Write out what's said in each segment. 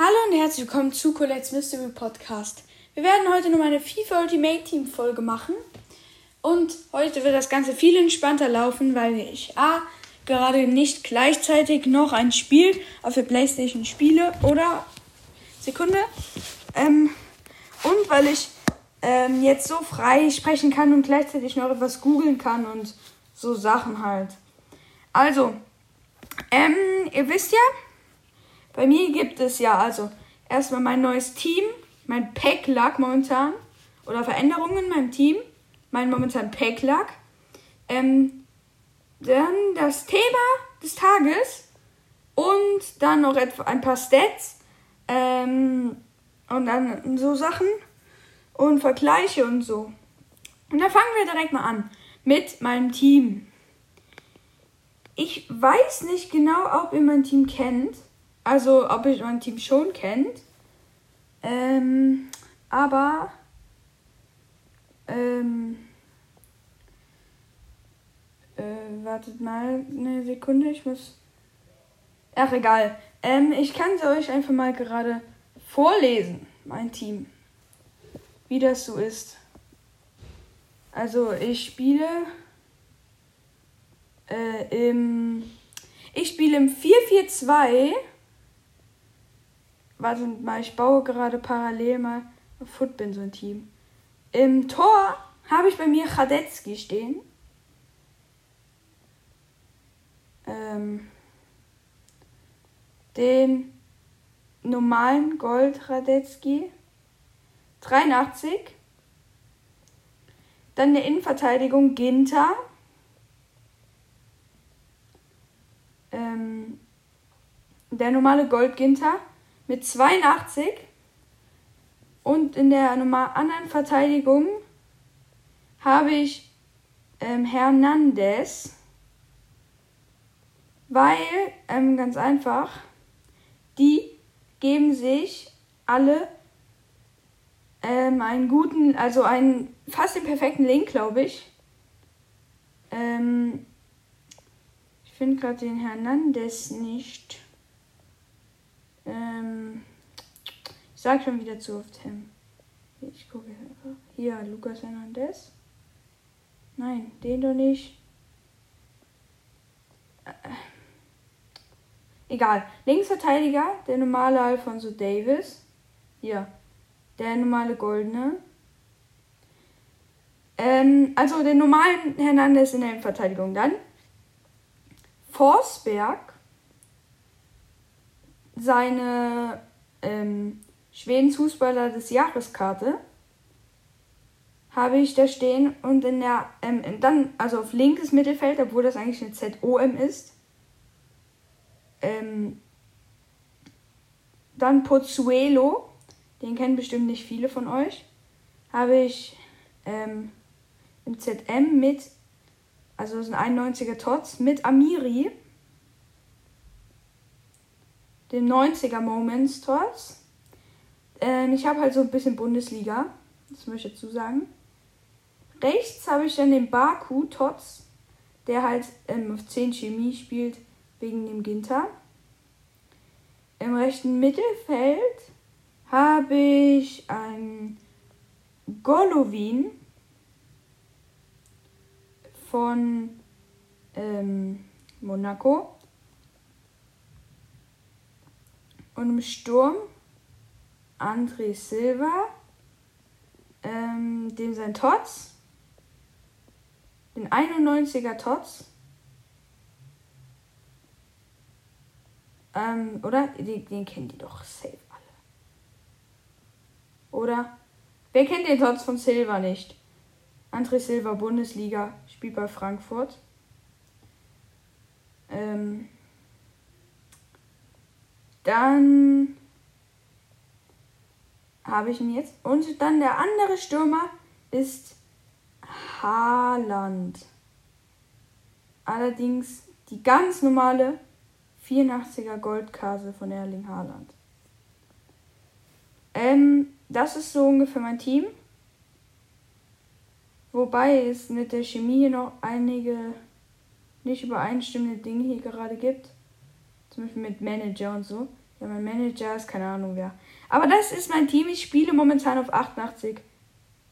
Hallo und herzlich willkommen zu Colette's Mystery Podcast. Wir werden heute nur eine FIFA Ultimate Team Folge machen. Und heute wird das Ganze viel entspannter laufen, weil ich A. gerade nicht gleichzeitig noch ein Spiel auf der Playstation spiele oder Sekunde. Ähm, und weil ich ähm, jetzt so frei sprechen kann und gleichzeitig noch etwas googeln kann und so Sachen halt. Also, ähm, ihr wisst ja, bei mir gibt es ja also erstmal mein neues Team, mein Pack lag momentan oder Veränderungen in meinem Team, mein momentan Pack lag. Ähm, dann das Thema des Tages und dann noch ein paar Stats ähm, und dann so Sachen und Vergleiche und so. Und dann fangen wir direkt mal an mit meinem Team. Ich weiß nicht genau, ob ihr mein Team kennt. Also, ob ihr mein Team schon kennt. Ähm, aber. Ähm, äh, wartet mal eine Sekunde, ich muss. Ach, egal. Ähm, ich kann es euch einfach mal gerade vorlesen, mein Team. Wie das so ist. Also, ich spiele äh, im. Ich spiele im 442 warte mal, ich baue gerade parallel mal Footbin so ein Team. Im Tor habe ich bei mir Radetzky stehen. Ähm, den normalen Gold Radetzky 83. Dann eine Innenverteidigung Ginter. Ähm, der normale Gold Ginter mit 82. Und in der anderen Verteidigung habe ich ähm, Hernandez, weil, ähm, ganz einfach, die geben sich alle ähm, einen guten, also einen fast den perfekten Link, glaube ich. Ähm, ich finde gerade den Hernandez nicht. Ähm, ich sag schon wieder zu oft Tim. Ich gucke einfach. Hier, Lukas Hernandez. Nein, den doch nicht. Äh, egal. Linksverteidiger, der normale Alfonso Davis. Hier. Der normale Goldene. Ähm, also den normalen Hernandez in der Verteidigung. Dann Forsberg seine ähm, Schwedens Fußballer des Jahreskarte habe ich da stehen und in der ähm, dann also auf linkes Mittelfeld, obwohl das eigentlich eine ZOM ist. Ähm, dann Pozzuelo, den kennen bestimmt nicht viele von euch, habe ich ähm, im ZM mit, also das ist ein 91er Tots, mit Amiri dem 90er Moments Tots. Ähm, ich habe halt so ein bisschen Bundesliga. Das möchte ich dazu sagen. Rechts habe ich dann den Baku Tots, der halt ähm, auf 10 Chemie spielt, wegen dem Ginter. Im rechten Mittelfeld habe ich einen Golovin von ähm, Monaco. Und im Sturm André Silva, ähm, dem sein Tots, den 91er Tots, ähm, oder? Den, den kennt ihr doch safe alle. Oder? Wer kennt den Tots von Silva nicht? André Silva, Bundesliga, spielt bei Frankfurt. Ähm, dann habe ich ihn jetzt. Und dann der andere Stürmer ist Haaland. Allerdings die ganz normale 84er Goldkase von Erling Haaland. Ähm, das ist so ungefähr mein Team. Wobei es mit der Chemie noch einige nicht übereinstimmende Dinge hier gerade gibt. Zum Beispiel mit Manager und so. Ja, mein Manager ist keine Ahnung wer. Aber das ist mein Team. Ich spiele momentan auf 88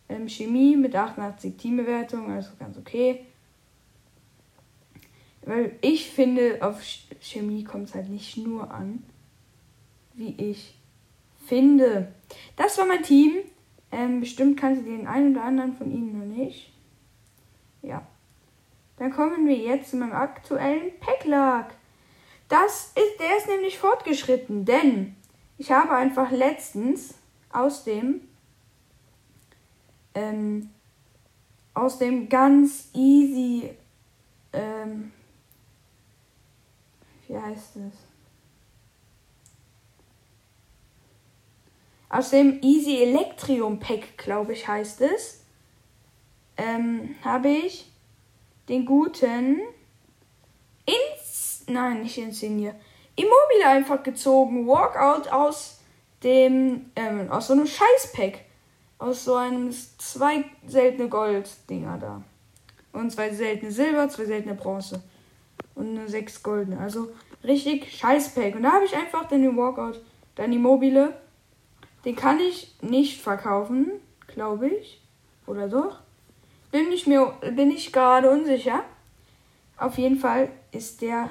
ähm, Chemie mit 88 Teambewertung, also ganz okay. Weil ich finde, auf Chemie kommt es halt nicht nur an, wie ich finde. Das war mein Team. Ähm, bestimmt kannte den einen oder anderen von Ihnen noch nicht. Ja. Dann kommen wir jetzt zu meinem aktuellen Packlag. Das ist, der ist nämlich fortgeschritten, denn ich habe einfach letztens aus dem ähm, aus dem ganz easy ähm, wie heißt es? Aus dem Easy Electrium Pack, glaube ich, heißt es, ähm, habe ich den guten nein nicht Insigne Immobile einfach gezogen. Walkout aus dem ähm, aus so einem Scheißpack. Aus so einem zwei seltene Gold Dinger da. Und zwei seltene Silber zwei seltene Bronze. Und eine sechs goldene. Also richtig Scheißpack. Und da habe ich einfach den Walkout dann Immobile den kann ich nicht verkaufen glaube ich. Oder doch? Bin ich mir bin ich gerade unsicher. Auf jeden Fall ist der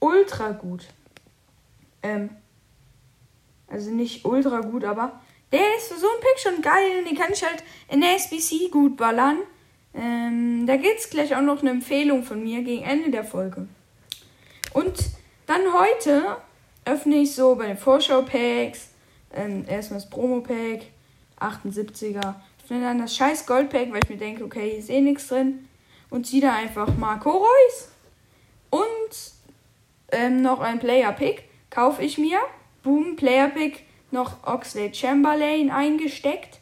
ultra gut. Ähm, also nicht ultra gut, aber der ist für so ein Pick schon geil. Den kann ich halt in der SBC gut ballern. Ähm, da es gleich auch noch eine Empfehlung von mir gegen Ende der Folge. Und dann heute öffne ich so bei den Vorschau-Packs ähm, erstmal das Promo-Pack, 78er öffne dann das scheiß Goldpack, weil ich mir denke, okay, hier ist eh nichts drin. Und ziehe da einfach Marco Reus. Ähm, noch ein Player Pick kaufe ich mir. Boom, Player Pick, noch Oxley Chamberlain eingesteckt.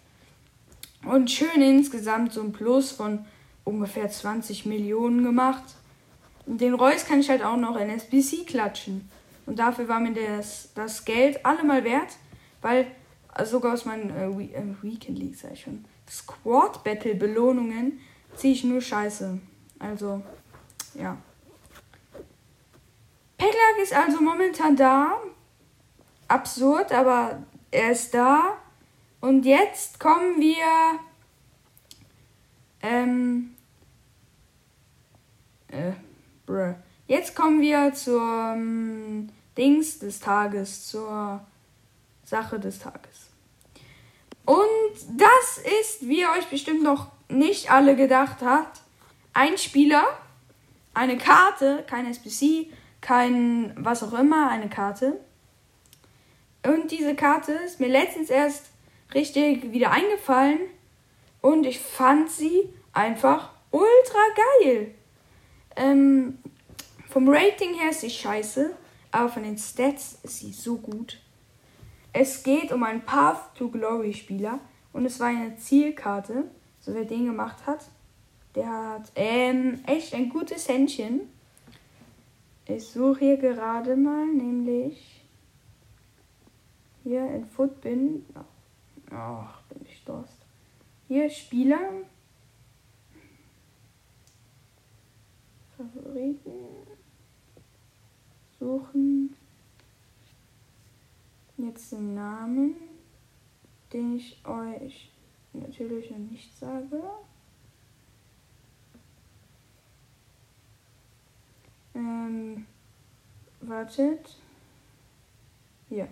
Und schön insgesamt so ein Plus von ungefähr 20 Millionen gemacht. Und den Reus kann ich halt auch noch in SBC klatschen. Und dafür war mir das, das Geld allemal wert, weil also sogar aus meinen äh, äh Weekend League, sag ich schon, Squad Battle Belohnungen ziehe ich nur Scheiße. Also, ja. Peglag ist also momentan da. Absurd, aber er ist da. Und jetzt kommen wir. Ähm. Äh, bruh. Jetzt kommen wir zur ähm, Dings des Tages, zur Sache des Tages. Und das ist, wie ihr euch bestimmt noch nicht alle gedacht habt, ein Spieler, eine Karte, kein SPC, kein was auch immer, eine Karte. Und diese Karte ist mir letztens erst richtig wieder eingefallen und ich fand sie einfach ultra geil. Ähm, vom Rating her ist sie scheiße, aber von den Stats ist sie so gut. Es geht um einen Path to Glory Spieler und es war eine Zielkarte. So wer den gemacht hat, der hat ähm, echt ein gutes Händchen. Ich suche hier gerade mal, nämlich hier in Footbin. Ach, bin ich durst. Hier Spieler. Favoriten. Suchen jetzt den Namen, den ich euch natürlich noch nicht sage. Ähm, wartet. Hier.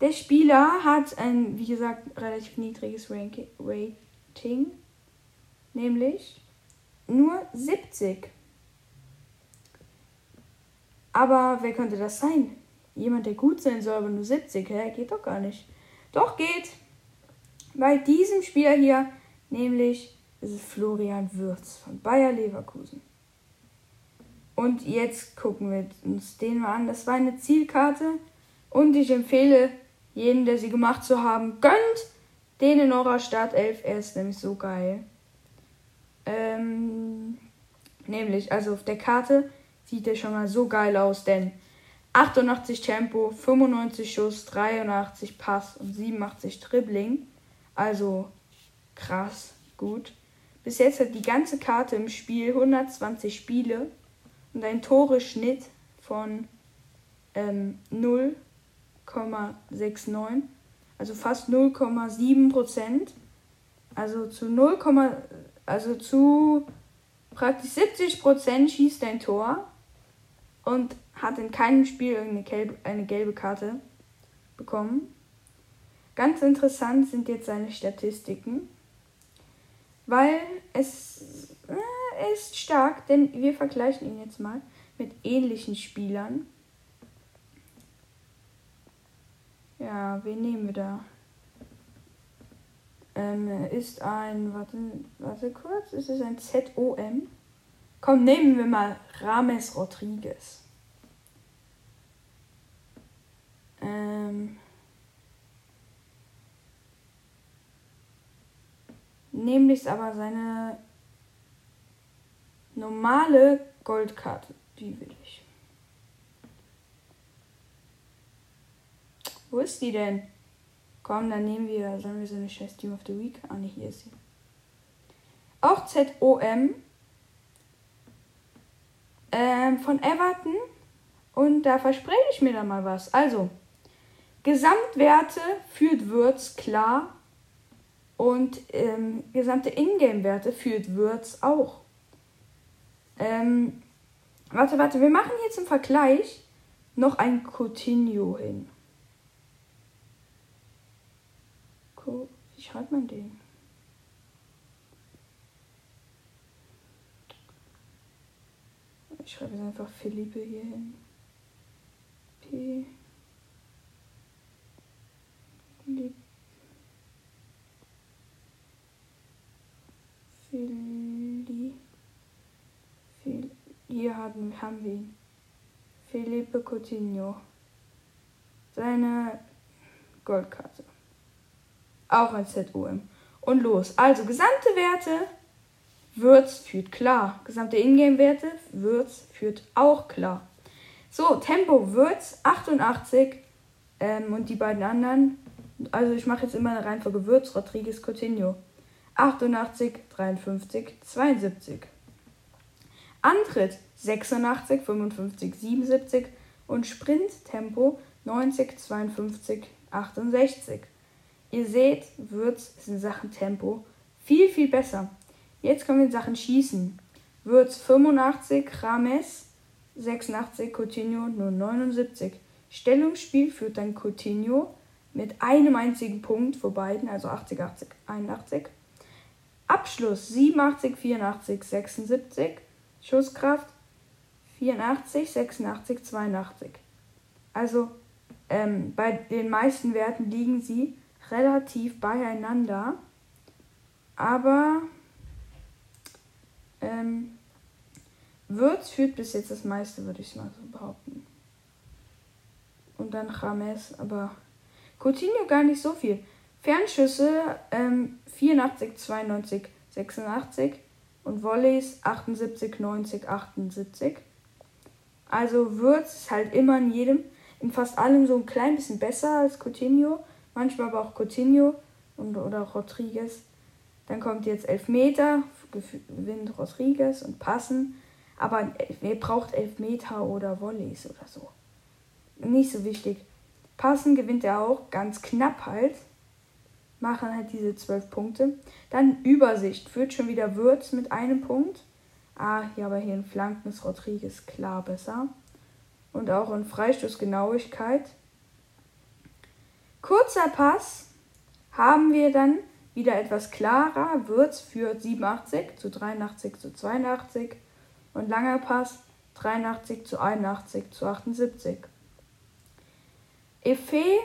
Der Spieler hat ein, wie gesagt, relativ niedriges Rating, nämlich nur 70. Aber wer könnte das sein? Jemand, der gut sein soll, aber nur 70. Hä? Geht doch gar nicht. Doch geht. Bei diesem Spieler hier, nämlich ist Florian Würz von Bayer Leverkusen. Und jetzt gucken wir uns den mal an. Das war eine Zielkarte. Und ich empfehle jeden, der sie gemacht zu haben, gönnt den in eurer Startelf. Er ist nämlich so geil. Ähm, nämlich, also auf der Karte sieht er schon mal so geil aus, denn 88 Tempo, 95 Schuss, 83 Pass und 87 Dribbling. Also krass, gut. Bis jetzt hat die ganze Karte im Spiel 120 Spiele und ein Toreschnitt von ähm, 0,69, also fast 0,7 Prozent. Also zu 0, also zu praktisch 70 Prozent schießt ein Tor und hat in keinem Spiel eine gelbe, eine gelbe Karte bekommen. Ganz interessant sind jetzt seine Statistiken, weil es äh, ist stark, denn wir vergleichen ihn jetzt mal mit ähnlichen Spielern. Ja, wen nehmen wir da? Ähm, ist ein, warte, warte kurz, ist es ein ZOM? Komm, nehmen wir mal Rames Rodriguez. Ähm, nämlich aber seine normale Goldkarte. Die will ich. Wo ist die denn? Komm, dann nehmen wir, sagen wir so eine scheiß Team of the Week. Ah, ne, hier ist sie. Auch ZOM. Ähm, von Everton. Und da verspreche ich mir dann mal was. Also, Gesamtwerte führt Würz klar. Und ähm, gesamte Ingame-Werte führt Würz auch. Ähm, warte, warte, wir machen hier zum Vergleich noch ein Coutinho hin. Wie schreibt man den? Ich schreibe jetzt einfach Philippe hier hin. P. Philippe. Philly. Phil hier haben, haben wir ihn. Felipe Coutinho. Seine Goldkarte. Auch ein ZOM. Und los. Also, gesamte Werte. Würz führt klar. Gesamte Ingame-Werte. Würz führt auch klar. So, Tempo Würz 88. Ähm, und die beiden anderen. Also, ich mache jetzt immer eine Reihenfolge Würz, Rodriguez, Coutinho. 88, 53, 72. Antritt 86, 55, 77 und Sprinttempo 90, 52, 68. Ihr seht, Würz ist in Sachen Tempo viel, viel besser. Jetzt kommen wir in Sachen Schießen. Würz 85, Rames 86, Coutinho nur 79. Stellungsspiel führt dann Coutinho mit einem einzigen Punkt vor beiden, also 80, 80, 81. Abschluss 87, 84, 76. Schusskraft 84, 86, 82. Also ähm, bei den meisten Werten liegen sie relativ beieinander. Aber ähm, Würz führt bis jetzt das meiste, würde ich mal so behaupten. Und dann James, aber Coutinho gar nicht so viel. Fernschüsse ähm, 84, 92, 86 und Volleys 78, 90, 78. Also Würz ist halt immer in jedem, in fast allem so ein klein bisschen besser als Coutinho manchmal aber auch Coutinho und, oder Rodriguez. Dann kommt jetzt Elfmeter, gewinnt Rodriguez und Passen. Aber wer braucht Elfmeter oder Volleys oder so? Nicht so wichtig. Passen gewinnt er auch, ganz knapp halt. Machen halt diese zwölf Punkte. Dann Übersicht, führt schon wieder Würz mit einem Punkt. Ah, hier aber hier in Flanken ist Rodriguez klar besser. Und auch in Freistoßgenauigkeit Kurzer Pass haben wir dann wieder etwas klarer. Würz führt 87 zu 83 zu 82 und langer Pass 83 zu 81 zu 78. Efe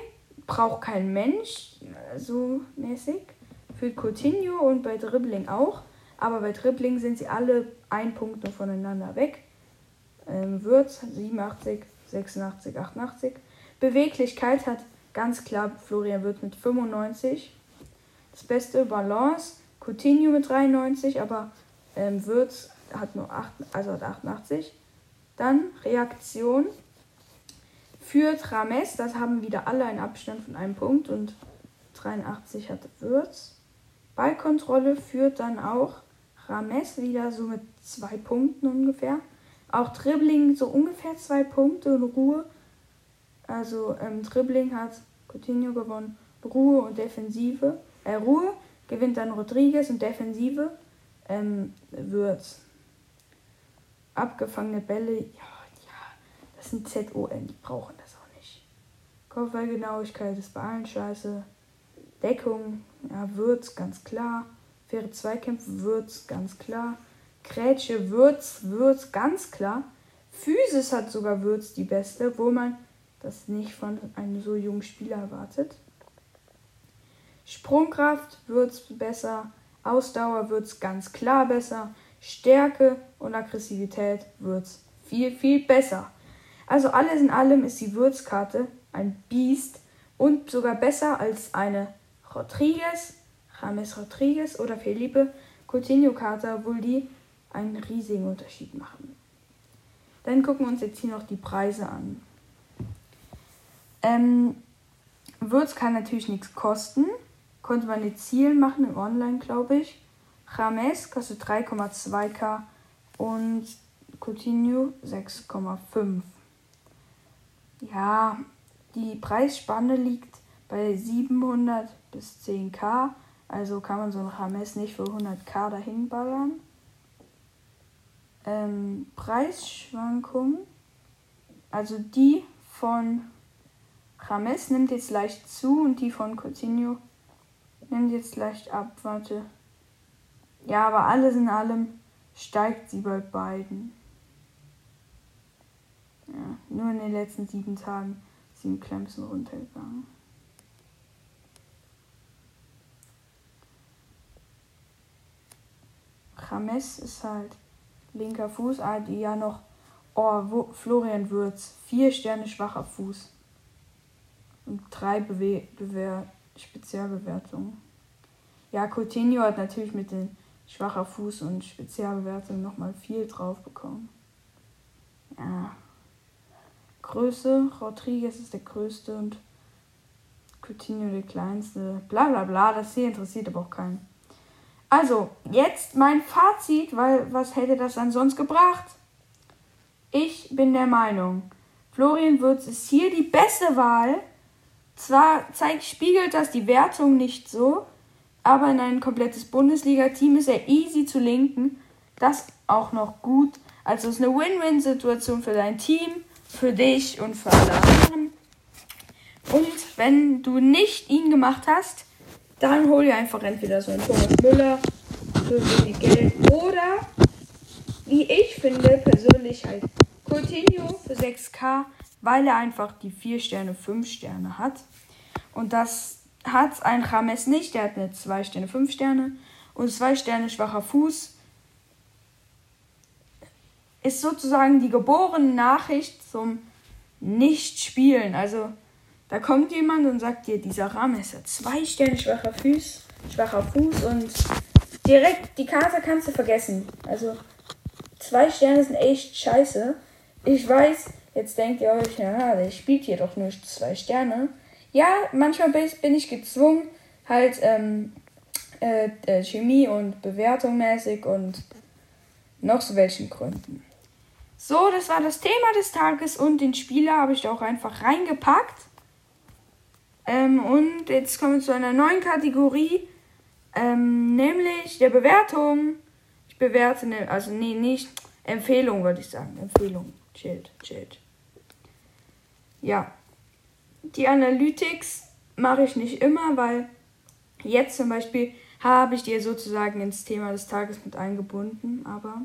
braucht kein Mensch, so mäßig. Für Coutinho und bei Dribbling auch. Aber bei Dribbling sind sie alle ein Punkt nur voneinander weg. Ähm, Würz 87, 86, 88. Beweglichkeit hat Ganz klar, Florian wird mit 95. Das beste Balance, Coutinho mit 93, aber ähm, Würz hat nur 8, also hat 88. Dann Reaktion führt Rames, das haben wieder alle einen Abstand von einem Punkt und 83 hat Würz. Ballkontrolle führt dann auch Rames wieder so mit zwei Punkten ungefähr. Auch Dribbling so ungefähr zwei Punkte und Ruhe. Also ähm, Dribbling hat Coutinho gewonnen. Ruhe und Defensive. Äh, Ruhe gewinnt dann Rodriguez und Defensive ähm, wird abgefangene Bälle. Ja, das sind ZON, die brauchen das auch nicht. Kopfballgenauigkeit ist bei allen scheiße. Deckung, ja, wird's ganz klar. Faire Zweikämpfe wird's ganz klar. Grätsche wird's, wird's ganz klar. Physis hat sogar Würz die beste, wo man das nicht von einem so jungen Spieler erwartet. Sprungkraft wird's besser, Ausdauer wird's ganz klar besser, Stärke und Aggressivität wird's viel, viel besser. Also alles in allem ist die Würzkarte ein Biest und sogar besser als eine Rodriguez, James Rodriguez oder Felipe Coutinho-Karte, obwohl die einen riesigen Unterschied machen. Dann gucken wir uns jetzt hier noch die Preise an. Ähm, Würz kann natürlich nichts kosten. Konnte man jetzt Zielen machen im Online, glaube ich. James kostet 3,2k und Coutinho 6,5. Ja, die Preisspanne liegt bei 700 bis 10k. Also kann man so ein James nicht für 100k dahin ballern. Ähm, Preisschwankungen. Also die von James nimmt jetzt leicht zu und die von Coutinho nimmt jetzt leicht ab. Warte. Ja, aber alles in allem steigt sie bei beiden. Ja, nur in den letzten sieben Tagen sind Clemson runtergegangen. James ist halt linker Fuß, die ja noch. Oh, wo, Florian Würz, vier Sterne schwacher Fuß. Und drei Bewe Bewehr Spezialbewertungen. Ja, Coutinho hat natürlich mit den schwacher Fuß und Spezialbewertungen nochmal viel drauf bekommen. Ja. Größe, Rodriguez ist der größte und Coutinho der kleinste. Bla bla bla, das hier interessiert aber auch keinen. Also, jetzt mein Fazit, weil was hätte das dann sonst gebracht? Ich bin der Meinung, Florian Würz ist hier die beste Wahl. Zwar zeigt, spiegelt das die Wertung nicht so, aber in ein komplettes Bundesliga-Team ist er easy zu linken. Das auch noch gut. Also es ist eine Win-Win-Situation für dein Team, für dich und für alle anderen. Und wenn du nicht ihn gemacht hast, dann hol dir einfach entweder so einen Thomas Müller für wenig Geld oder, wie ich finde, persönlich halt Coutinho für 6k, weil er einfach die 4 Sterne, 5 Sterne hat. Und das hat ein James nicht. Der hat eine 2 Sterne, 5 Sterne und 2 Sterne schwacher Fuß. Ist sozusagen die geborene Nachricht zum Nicht-Spielen. Also da kommt jemand und sagt dir, dieser Rames hat zwei Sterne schwacher Fuß, schwacher Fuß und direkt die Karte kannst du vergessen. Also zwei Sterne sind echt scheiße. Ich weiß, jetzt denkt ihr euch, ja, der spielt hier doch nur zwei Sterne. Ja, manchmal bin ich gezwungen, halt ähm, äh, äh, Chemie und Bewertung mäßig und noch so welchen Gründen. So, das war das Thema des Tages und den Spieler habe ich da auch einfach reingepackt. Ähm, und jetzt kommen wir zu einer neuen Kategorie, ähm, nämlich der Bewertung. Ich bewerte, ne, also nee, nicht Empfehlung, würde ich sagen. Empfehlung. Chillt, chillt. Ja. Die Analytics mache ich nicht immer, weil jetzt zum Beispiel habe ich dir sozusagen ins Thema des Tages mit eingebunden, aber.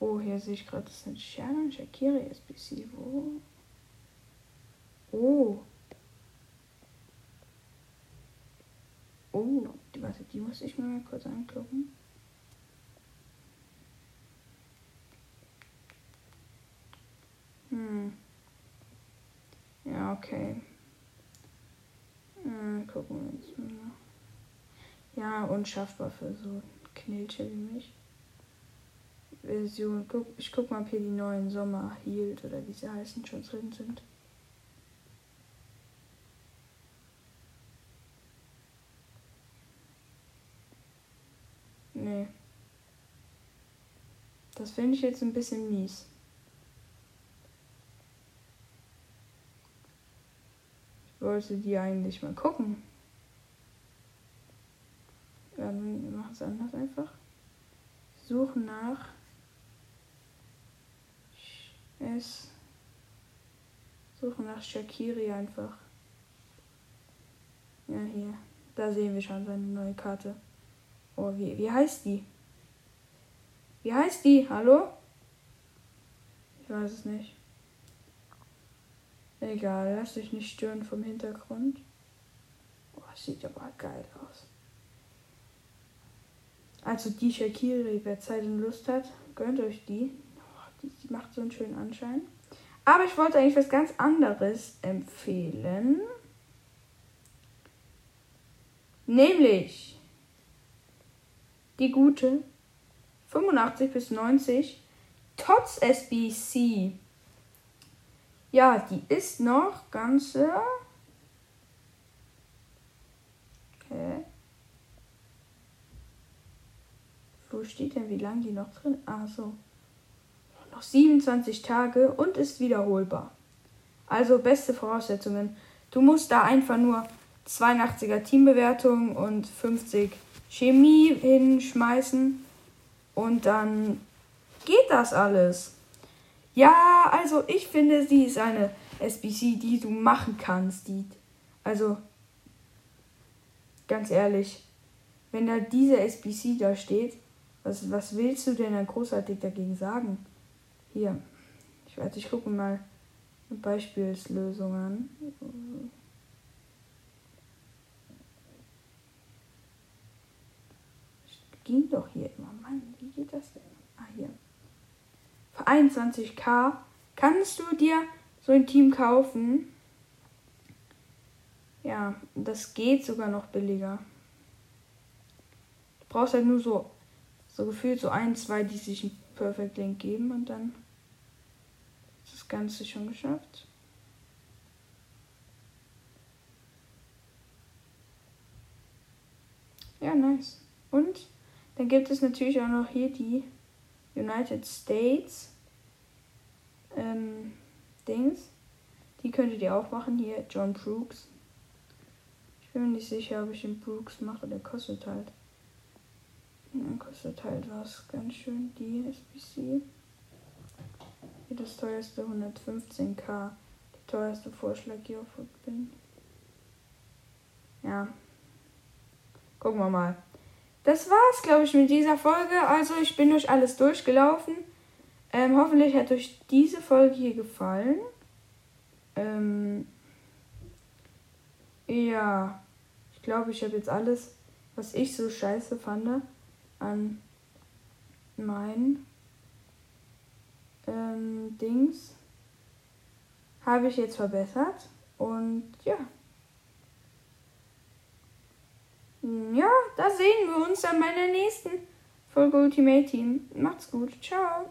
Oh, hier sehe ich gerade, das sind Shannon Shakiri SBC. Wo? Oh. Oh, warte, die muss ich mir mal kurz angucken. Hm. Ja, okay. Hm, gucken wir uns mal. Ja, unschaffbar für so Knilche wie mich. Version. Guck, ich guck mal, ob hier die neuen Sommer hielt oder wie sie heißen schon drin sind. Das finde ich jetzt ein bisschen mies. Ich wollte die eigentlich mal gucken. Wir machen es anders einfach. Suchen nach es suchen nach Shakiri einfach. Ja, hier. Da sehen wir schon seine neue Karte. Oh, wie, wie heißt die? Wie heißt die? Hallo? Ich weiß es nicht. Egal, lass dich nicht stören vom Hintergrund. Oh, sieht aber geil aus. Also die Shakiri, wer Zeit und Lust hat, gönnt euch die. Die macht so einen schönen Anschein. Aber ich wollte eigentlich was ganz anderes empfehlen. Nämlich die gute 85 bis 90 Tots SBC. Ja, die ist noch ganze. Okay. Wo steht denn, wie lange die noch drin? Ah, so. Noch 27 Tage und ist wiederholbar. Also beste Voraussetzungen. Du musst da einfach nur 82er Teambewertung und 50 Chemie hinschmeißen und dann geht das alles. Ja, also ich finde, sie ist eine SBC, die du machen kannst. Die, also ganz ehrlich, wenn da diese SBC da steht, was, was willst du denn dann großartig dagegen sagen? Hier, ich weiß, ich gucke mal Beispielslösungen. ging doch hier immer. Mann, wie geht das denn? Ah, hier. Für 21k kannst du dir so ein Team kaufen. Ja, das geht sogar noch billiger. Du brauchst halt nur so, so gefühlt so ein, zwei, die sich ein Perfect Link geben und dann ist das Ganze schon geschafft. Ja, nice. Und dann gibt es natürlich auch noch hier die United States ähm, Dings. Die könntet ihr auch machen. Hier John Brooks. Ich bin mir nicht sicher, ob ich den Brooks mache. Der kostet halt. Ja, kostet halt was ganz schön. Die SBC. Hier das teuerste 115k. Der teuerste Vorschlag hier auf bin. Ja. Gucken wir mal. Das war's, glaube ich, mit dieser Folge. Also, ich bin durch alles durchgelaufen. Ähm, hoffentlich hat euch diese Folge hier gefallen. Ähm, ja, ich glaube, ich habe jetzt alles, was ich so scheiße fand, an meinen ähm, Dings habe ich jetzt verbessert. Und ja. Ja, da sehen wir uns an meiner nächsten Folge Ultimate Team. Macht's gut. Ciao.